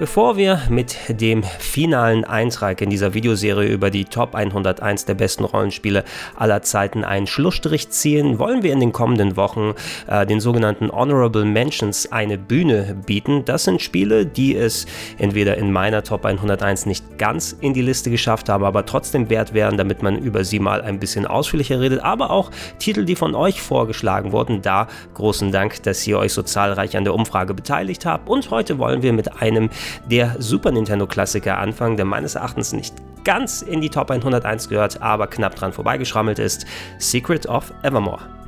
Bevor wir mit dem finalen Eintrag in dieser Videoserie über die Top 101 der besten Rollenspiele aller Zeiten einen Schlussstrich ziehen, wollen wir in den kommenden Wochen äh, den sogenannten Honorable Mentions eine Bühne bieten. Das sind Spiele, die es entweder in meiner Top 101 nicht ganz in die Liste geschafft haben, aber trotzdem wert wären, damit man über sie mal ein bisschen ausführlicher redet, aber auch Titel, die von euch vorgeschlagen wurden. Da großen Dank, dass ihr euch so zahlreich an der Umfrage beteiligt habt. Und heute wollen wir mit einem der Super Nintendo-Klassiker anfangen, der meines Erachtens nicht ganz in die Top 101 gehört, aber knapp dran vorbeigeschrammelt ist: Secret of Evermore.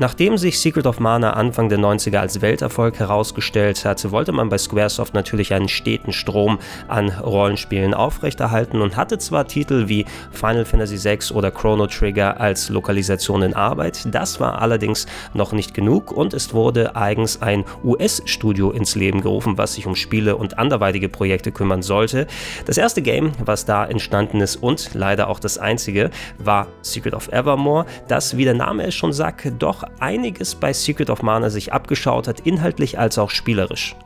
Nachdem sich Secret of Mana Anfang der 90er als Welterfolg herausgestellt hatte, wollte man bei Squaresoft natürlich einen steten Strom an Rollenspielen aufrechterhalten und hatte zwar Titel wie Final Fantasy VI oder Chrono Trigger als Lokalisation in Arbeit, das war allerdings noch nicht genug und es wurde eigens ein US-Studio ins Leben gerufen, was sich um Spiele und anderweitige Projekte kümmern sollte. Das erste Game, was da entstanden ist und leider auch das einzige, war Secret of Evermore, das, wie der Name es schon sagt, doch einiges bei Secret of Mana sich abgeschaut hat, inhaltlich als auch spielerisch.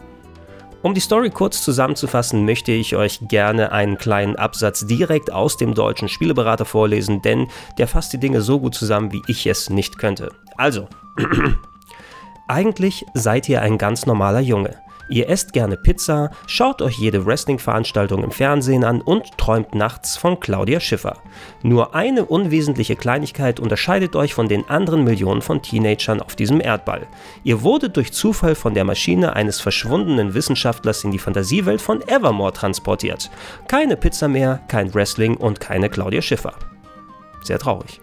Um die Story kurz zusammenzufassen, möchte ich euch gerne einen kleinen Absatz direkt aus dem deutschen Spieleberater vorlesen, denn der fasst die Dinge so gut zusammen, wie ich es nicht könnte. Also, eigentlich seid ihr ein ganz normaler Junge. Ihr esst gerne Pizza, schaut euch jede Wrestling-Veranstaltung im Fernsehen an und träumt nachts von Claudia Schiffer. Nur eine unwesentliche Kleinigkeit unterscheidet euch von den anderen Millionen von Teenagern auf diesem Erdball. Ihr wurdet durch Zufall von der Maschine eines verschwundenen Wissenschaftlers in die Fantasiewelt von Evermore transportiert. Keine Pizza mehr, kein Wrestling und keine Claudia Schiffer. Sehr traurig.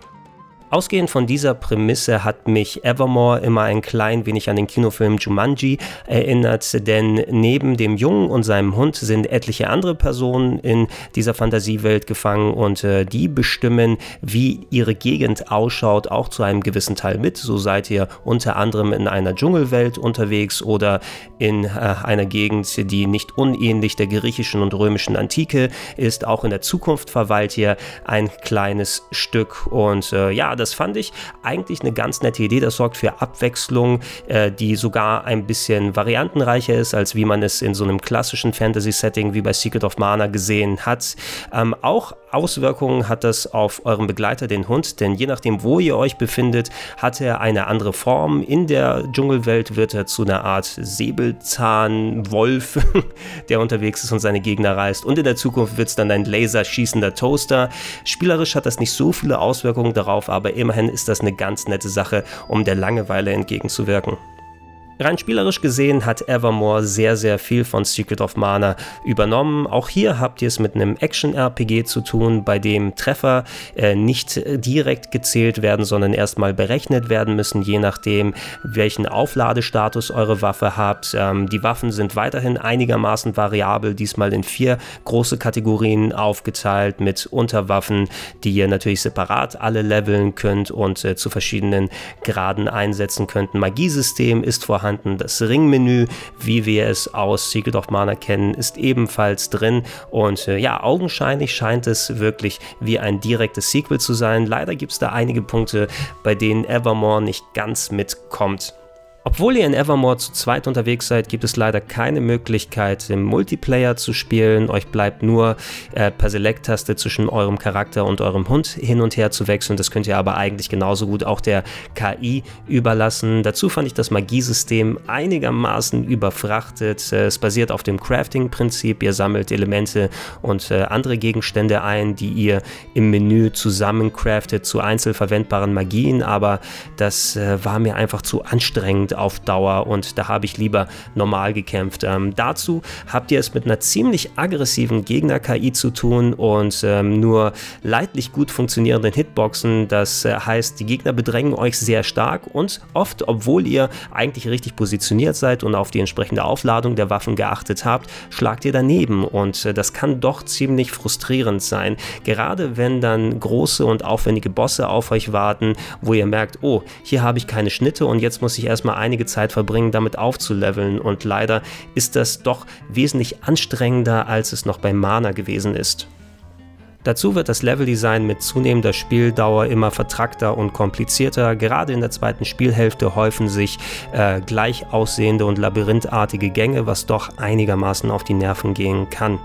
Ausgehend von dieser Prämisse hat mich Evermore immer ein klein wenig an den Kinofilm Jumanji erinnert, denn neben dem Jungen und seinem Hund sind etliche andere Personen in dieser Fantasiewelt gefangen und äh, die bestimmen, wie ihre Gegend ausschaut, auch zu einem gewissen Teil mit. So seid ihr unter anderem in einer Dschungelwelt unterwegs oder in äh, einer Gegend, die nicht unähnlich der griechischen und römischen Antike ist. Auch in der Zukunft verweilt ihr ein kleines Stück und äh, ja, das fand ich eigentlich eine ganz nette Idee. Das sorgt für Abwechslung, äh, die sogar ein bisschen variantenreicher ist, als wie man es in so einem klassischen Fantasy-Setting wie bei Secret of Mana gesehen hat. Ähm, auch Auswirkungen hat das auf euren Begleiter, den Hund, denn je nachdem, wo ihr euch befindet, hat er eine andere Form. In der Dschungelwelt wird er zu einer Art Säbelzahnwolf, der unterwegs ist und seine Gegner reißt. Und in der Zukunft wird es dann ein laserschießender Toaster. Spielerisch hat das nicht so viele Auswirkungen darauf, aber immerhin ist das eine ganz nette Sache, um der Langeweile entgegenzuwirken. Rein spielerisch gesehen hat Evermore sehr, sehr viel von Secret of Mana übernommen. Auch hier habt ihr es mit einem Action-RPG zu tun, bei dem Treffer äh, nicht direkt gezählt werden, sondern erstmal berechnet werden müssen, je nachdem, welchen Aufladestatus eure Waffe habt. Ähm, die Waffen sind weiterhin einigermaßen variabel, diesmal in vier große Kategorien aufgeteilt mit Unterwaffen, die ihr natürlich separat alle leveln könnt und äh, zu verschiedenen Graden einsetzen könnt. Ein Magiesystem ist vorhanden vorhanden. Das Ringmenü, wie wir es aus Secret of Mana kennen, ist ebenfalls drin. Und äh, ja, augenscheinlich scheint es wirklich wie ein direktes Sequel zu sein. Leider gibt es da einige Punkte, bei denen Evermore nicht ganz mitkommt. Obwohl ihr in Evermore zu zweit unterwegs seid, gibt es leider keine Möglichkeit, im Multiplayer zu spielen. Euch bleibt nur äh, per Select-Taste zwischen eurem Charakter und eurem Hund hin und her zu wechseln. Das könnt ihr aber eigentlich genauso gut auch der KI überlassen. Dazu fand ich das Magiesystem einigermaßen überfrachtet. Äh, es basiert auf dem Crafting-Prinzip. Ihr sammelt Elemente und äh, andere Gegenstände ein, die ihr im Menü zusammen craftet zu einzelverwendbaren Magien. Aber das äh, war mir einfach zu anstrengend auf Dauer und da habe ich lieber normal gekämpft. Ähm, dazu habt ihr es mit einer ziemlich aggressiven Gegner-KI zu tun und ähm, nur leidlich gut funktionierenden Hitboxen. Das äh, heißt, die Gegner bedrängen euch sehr stark und oft, obwohl ihr eigentlich richtig positioniert seid und auf die entsprechende Aufladung der Waffen geachtet habt, schlagt ihr daneben und äh, das kann doch ziemlich frustrierend sein. Gerade wenn dann große und aufwendige Bosse auf euch warten, wo ihr merkt, oh, hier habe ich keine Schnitte und jetzt muss ich erstmal einige Zeit verbringen, damit aufzuleveln und leider ist das doch wesentlich anstrengender, als es noch bei Mana gewesen ist. Dazu wird das Leveldesign mit zunehmender Spieldauer immer vertrackter und komplizierter. Gerade in der zweiten Spielhälfte häufen sich äh, gleich aussehende und labyrinthartige Gänge, was doch einigermaßen auf die Nerven gehen kann.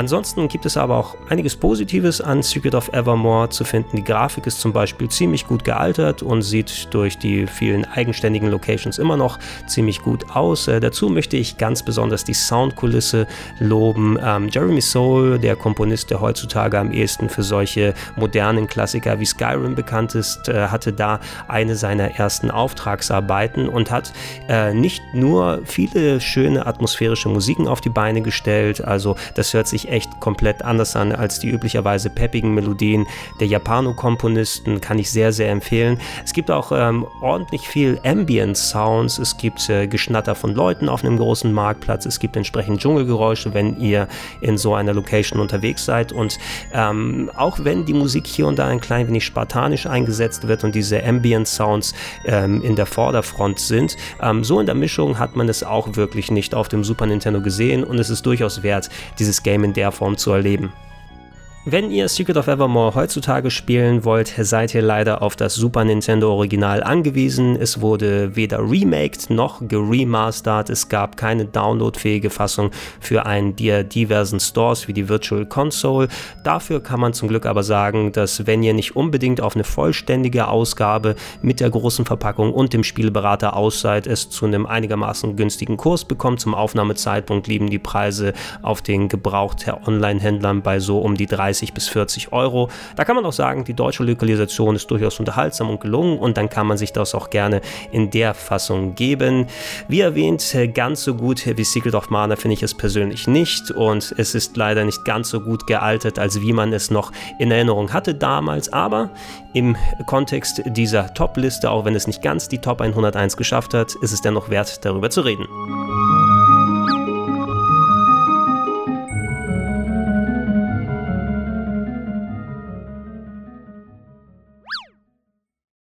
Ansonsten gibt es aber auch einiges Positives an Secret of Evermore zu finden. Die Grafik ist zum Beispiel ziemlich gut gealtert und sieht durch die vielen eigenständigen Locations immer noch ziemlich gut aus. Äh, dazu möchte ich ganz besonders die Soundkulisse loben. Ähm, Jeremy Soule, der Komponist, der heutzutage am ehesten für solche modernen Klassiker wie Skyrim bekannt ist, äh, hatte da eine seiner ersten Auftragsarbeiten und hat äh, nicht nur viele schöne atmosphärische Musiken auf die Beine gestellt, also das hört sich echt komplett anders an als die üblicherweise peppigen Melodien der Japano-Komponisten, kann ich sehr, sehr empfehlen. Es gibt auch ähm, ordentlich viel Ambient-Sounds, es gibt äh, Geschnatter von Leuten auf einem großen Marktplatz, es gibt entsprechend Dschungelgeräusche, wenn ihr in so einer Location unterwegs seid. Und ähm, auch wenn die Musik hier und da ein klein wenig spartanisch eingesetzt wird und diese Ambient-Sounds ähm, in der Vorderfront sind, ähm, so in der Mischung hat man es auch wirklich nicht auf dem Super Nintendo gesehen. Und es ist durchaus wert, dieses Game in in der Form zu erleben. Wenn ihr Secret of Evermore heutzutage spielen wollt, seid ihr leider auf das Super Nintendo Original angewiesen. Es wurde weder remaked noch geremastert. Es gab keine downloadfähige Fassung für einen der diversen Stores wie die Virtual Console. Dafür kann man zum Glück aber sagen, dass wenn ihr nicht unbedingt auf eine vollständige Ausgabe mit der großen Verpackung und dem Spielberater aus seid, es zu einem einigermaßen günstigen Kurs bekommt. Zum Aufnahmezeitpunkt liegen die Preise auf den gebraucht Online-Händlern bei so um die 30 30 bis 40 Euro. Da kann man auch sagen, die deutsche Lokalisation ist durchaus unterhaltsam und gelungen und dann kann man sich das auch gerne in der Fassung geben. Wie erwähnt, ganz so gut wie Secret of Mana finde ich es persönlich nicht und es ist leider nicht ganz so gut gealtert, als wie man es noch in Erinnerung hatte damals, aber im Kontext dieser Top-Liste, auch wenn es nicht ganz die Top 101 geschafft hat, ist es dennoch wert, darüber zu reden.